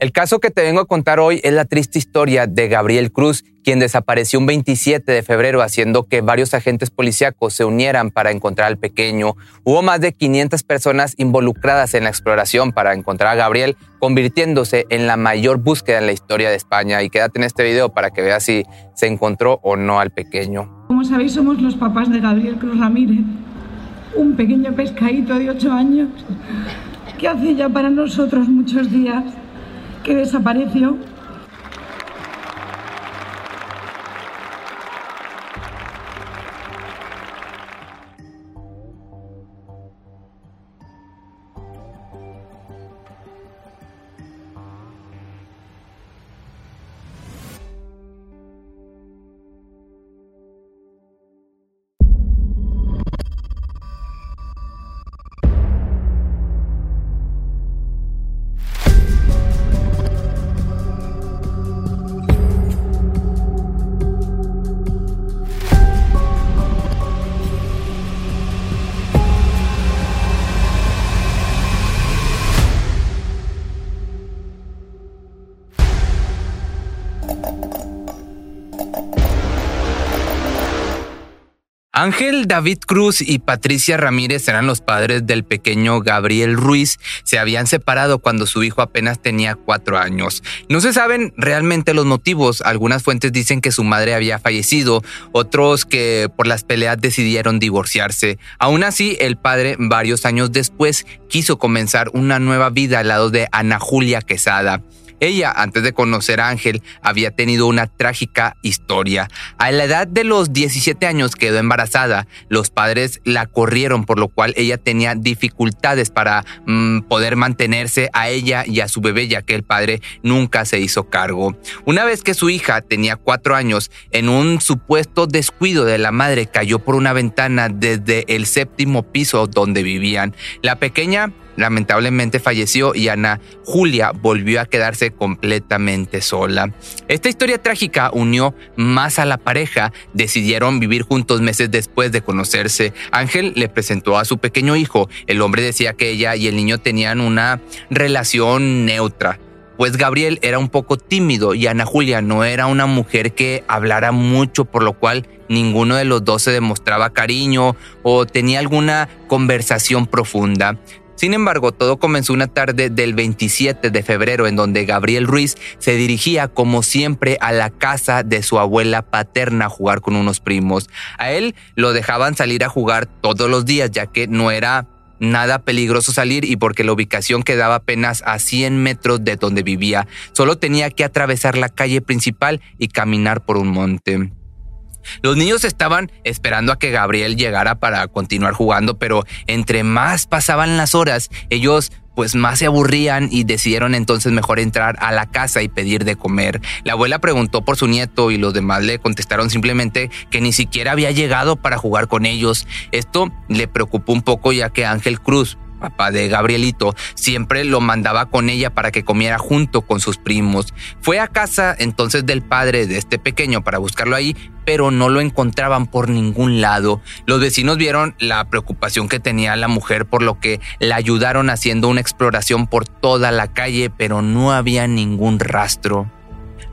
El caso que te vengo a contar hoy es la triste historia de Gabriel Cruz, quien desapareció un 27 de febrero haciendo que varios agentes policíacos se unieran para encontrar al pequeño. Hubo más de 500 personas involucradas en la exploración para encontrar a Gabriel, convirtiéndose en la mayor búsqueda en la historia de España. Y quédate en este video para que veas si se encontró o no al pequeño. Como sabéis, somos los papás de Gabriel Cruz Ramírez, un pequeño pescadito de 8 años que hace ya para nosotros muchos días que desapareció Ángel David Cruz y Patricia Ramírez eran los padres del pequeño Gabriel Ruiz. Se habían separado cuando su hijo apenas tenía cuatro años. No se saben realmente los motivos. Algunas fuentes dicen que su madre había fallecido, otros que por las peleas decidieron divorciarse. Aún así, el padre, varios años después, quiso comenzar una nueva vida al lado de Ana Julia Quesada. Ella, antes de conocer a Ángel, había tenido una trágica historia. A la edad de los 17 años quedó embarazada. Los padres la corrieron, por lo cual ella tenía dificultades para mm, poder mantenerse a ella y a su bebé, ya que el padre nunca se hizo cargo. Una vez que su hija tenía cuatro años, en un supuesto descuido de la madre cayó por una ventana desde el séptimo piso donde vivían. La pequeña lamentablemente falleció y Ana Julia volvió a quedarse completamente sola. Esta historia trágica unió más a la pareja, decidieron vivir juntos meses después de conocerse. Ángel le presentó a su pequeño hijo, el hombre decía que ella y el niño tenían una relación neutra pues Gabriel era un poco tímido y Ana Julia no era una mujer que hablara mucho, por lo cual ninguno de los dos se demostraba cariño o tenía alguna conversación profunda. Sin embargo, todo comenzó una tarde del 27 de febrero en donde Gabriel Ruiz se dirigía como siempre a la casa de su abuela paterna a jugar con unos primos. A él lo dejaban salir a jugar todos los días ya que no era nada peligroso salir y porque la ubicación quedaba apenas a 100 metros de donde vivía. Solo tenía que atravesar la calle principal y caminar por un monte. Los niños estaban esperando a que Gabriel llegara para continuar jugando, pero entre más pasaban las horas, ellos pues más se aburrían y decidieron entonces mejor entrar a la casa y pedir de comer. La abuela preguntó por su nieto y los demás le contestaron simplemente que ni siquiera había llegado para jugar con ellos. Esto le preocupó un poco ya que Ángel Cruz papá de Gabrielito, siempre lo mandaba con ella para que comiera junto con sus primos. Fue a casa entonces del padre de este pequeño para buscarlo ahí, pero no lo encontraban por ningún lado. Los vecinos vieron la preocupación que tenía la mujer, por lo que la ayudaron haciendo una exploración por toda la calle, pero no había ningún rastro.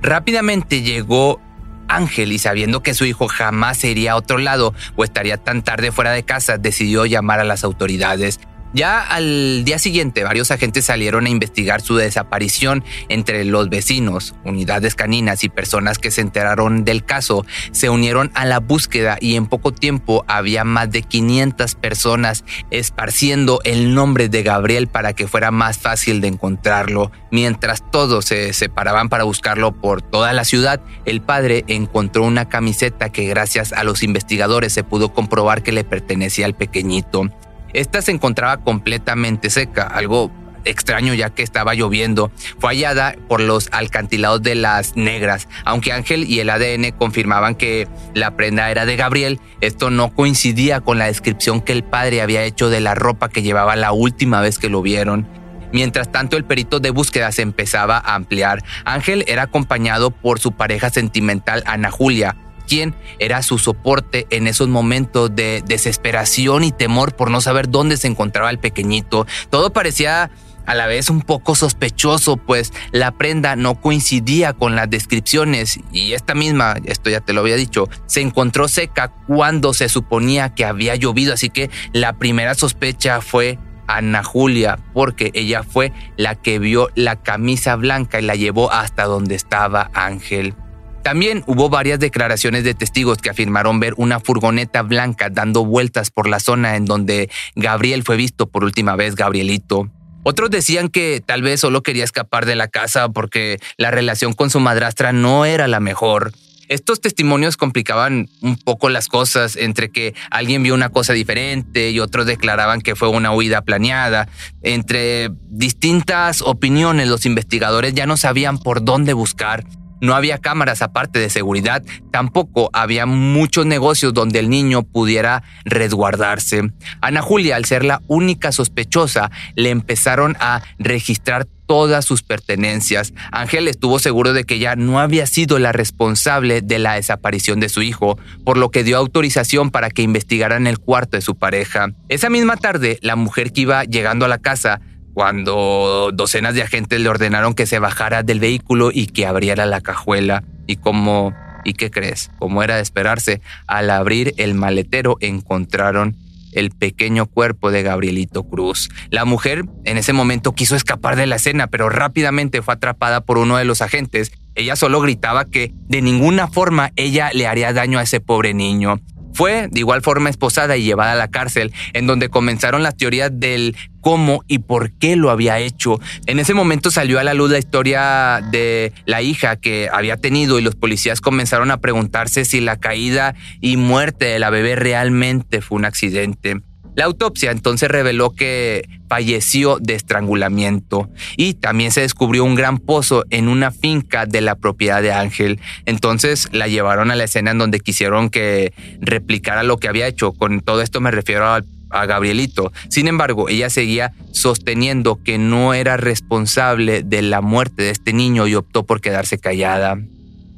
Rápidamente llegó Ángel y sabiendo que su hijo jamás iría a otro lado o estaría tan tarde fuera de casa, decidió llamar a las autoridades. Ya al día siguiente, varios agentes salieron a investigar su desaparición entre los vecinos, unidades caninas y personas que se enteraron del caso. Se unieron a la búsqueda y en poco tiempo había más de 500 personas esparciendo el nombre de Gabriel para que fuera más fácil de encontrarlo. Mientras todos se separaban para buscarlo por toda la ciudad, el padre encontró una camiseta que gracias a los investigadores se pudo comprobar que le pertenecía al pequeñito. Esta se encontraba completamente seca, algo extraño ya que estaba lloviendo. Fue hallada por los alcantilados de las negras. Aunque Ángel y el ADN confirmaban que la prenda era de Gabriel, esto no coincidía con la descripción que el padre había hecho de la ropa que llevaba la última vez que lo vieron. Mientras tanto, el perito de búsqueda se empezaba a ampliar. Ángel era acompañado por su pareja sentimental Ana Julia, quién era su soporte en esos momentos de desesperación y temor por no saber dónde se encontraba el pequeñito. Todo parecía a la vez un poco sospechoso, pues la prenda no coincidía con las descripciones y esta misma, esto ya te lo había dicho, se encontró seca cuando se suponía que había llovido, así que la primera sospecha fue Ana Julia, porque ella fue la que vio la camisa blanca y la llevó hasta donde estaba Ángel. También hubo varias declaraciones de testigos que afirmaron ver una furgoneta blanca dando vueltas por la zona en donde Gabriel fue visto por última vez, Gabrielito. Otros decían que tal vez solo quería escapar de la casa porque la relación con su madrastra no era la mejor. Estos testimonios complicaban un poco las cosas entre que alguien vio una cosa diferente y otros declaraban que fue una huida planeada. Entre distintas opiniones, los investigadores ya no sabían por dónde buscar. No había cámaras aparte de seguridad, tampoco había muchos negocios donde el niño pudiera resguardarse. Ana Julia, al ser la única sospechosa, le empezaron a registrar todas sus pertenencias. Ángel estuvo seguro de que ella no había sido la responsable de la desaparición de su hijo, por lo que dio autorización para que investigaran el cuarto de su pareja. Esa misma tarde, la mujer que iba llegando a la casa cuando docenas de agentes le ordenaron que se bajara del vehículo y que abriera la cajuela. Y como, ¿y qué crees? Como era de esperarse, al abrir el maletero encontraron el pequeño cuerpo de Gabrielito Cruz. La mujer en ese momento quiso escapar de la escena, pero rápidamente fue atrapada por uno de los agentes. Ella solo gritaba que de ninguna forma ella le haría daño a ese pobre niño. Fue de igual forma esposada y llevada a la cárcel, en donde comenzaron las teorías del cómo y por qué lo había hecho. En ese momento salió a la luz la historia de la hija que había tenido y los policías comenzaron a preguntarse si la caída y muerte de la bebé realmente fue un accidente. La autopsia entonces reveló que falleció de estrangulamiento y también se descubrió un gran pozo en una finca de la propiedad de Ángel. Entonces la llevaron a la escena en donde quisieron que replicara lo que había hecho. Con todo esto me refiero a, Gabrielito. Sin embargo, ella seguía sosteniendo que no era responsable de la muerte de este niño y optó por quedarse callada.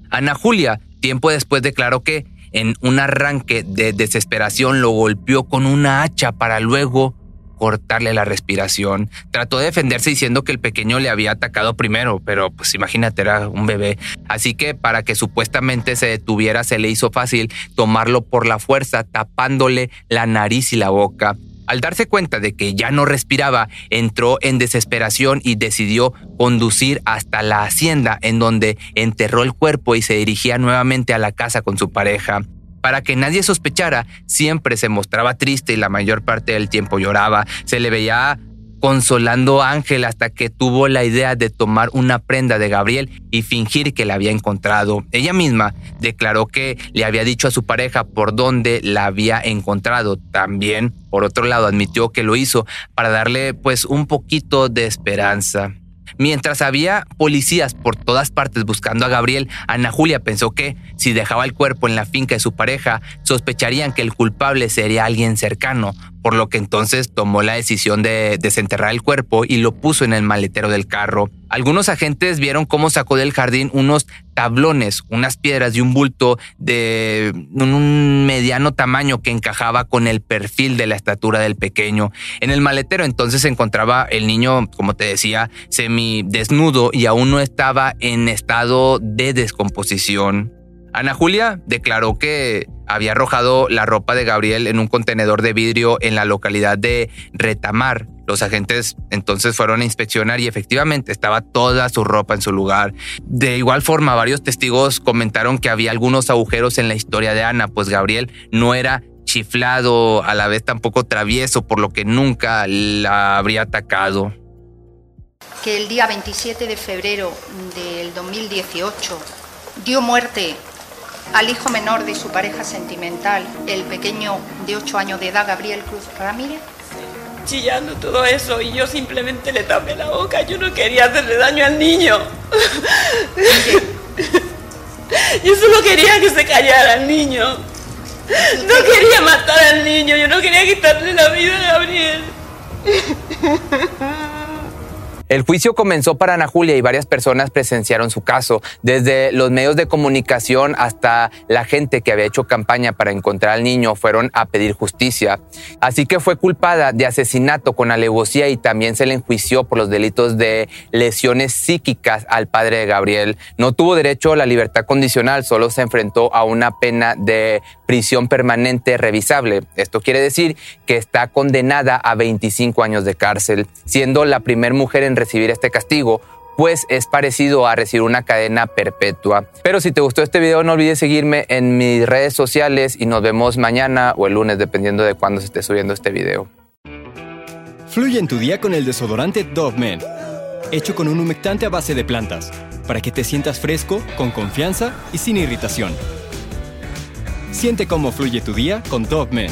Ana Julia, tiempo después, declaró que en un arranque de desesperación lo golpeó con una hacha para luego cortarle la respiración. Trató de defenderse diciendo que el pequeño le había atacado primero, pero pues imagínate, era un bebé. Así que para que supuestamente se detuviera se le hizo fácil tomarlo por la fuerza, tapándole la nariz y la boca. Al darse cuenta de que ya no respiraba, entró en desesperación y decidió conducir hasta la hacienda en donde enterró el cuerpo y se dirigía nuevamente a la casa con su pareja. Para que nadie sospechara, siempre se mostraba triste y la mayor parte del tiempo lloraba. Se le veía consolando a Ángel hasta que tuvo la idea de tomar una prenda de Gabriel y fingir que la había encontrado. Ella misma declaró que le había dicho a su pareja por dónde la había encontrado. También, por otro lado, admitió que lo hizo para darle pues un poquito de esperanza. Mientras había policías por todas partes buscando a Gabriel, Ana Julia pensó que, si dejaba el cuerpo en la finca de su pareja, sospecharían que el culpable sería alguien cercano, por lo que entonces tomó la decisión de desenterrar el cuerpo y lo puso en el maletero del carro. Algunos agentes vieron cómo sacó del jardín unos tablones, unas piedras y un bulto de un mediano tamaño que encajaba con el perfil de la estatura del pequeño. En el maletero entonces se encontraba el niño, como te decía, semi desnudo y aún no estaba en estado de descomposición. Ana Julia declaró que había arrojado la ropa de Gabriel en un contenedor de vidrio en la localidad de Retamar. Los agentes entonces fueron a inspeccionar y efectivamente estaba toda su ropa en su lugar. De igual forma, varios testigos comentaron que había algunos agujeros en la historia de Ana, pues Gabriel no era chiflado, a la vez tampoco travieso, por lo que nunca la habría atacado. Que el día 27 de febrero del 2018 dio muerte al hijo menor de su pareja sentimental, el pequeño de 8 años de edad, Gabriel Cruz Ramírez? Chillando todo eso y yo simplemente le tapé la boca. Yo no quería hacerle daño al niño. Yo solo quería que se callara al niño. No quería matar al niño, yo no quería quitarle la vida a Gabriel. El juicio comenzó para Ana Julia y varias personas presenciaron su caso, desde los medios de comunicación hasta la gente que había hecho campaña para encontrar al niño fueron a pedir justicia. Así que fue culpada de asesinato con alevosía y también se le enjuició por los delitos de lesiones psíquicas al padre de Gabriel. No tuvo derecho a la libertad condicional, solo se enfrentó a una pena de prisión permanente revisable. Esto quiere decir que está condenada a 25 años de cárcel, siendo la primera mujer en recibir este castigo, pues es parecido a recibir una cadena perpetua. Pero si te gustó este video, no olvides seguirme en mis redes sociales y nos vemos mañana o el lunes, dependiendo de cuándo se esté subiendo este video. Fluye en tu día con el desodorante Dove Men, hecho con un humectante a base de plantas, para que te sientas fresco, con confianza y sin irritación. Siente cómo fluye tu día con Dove Men.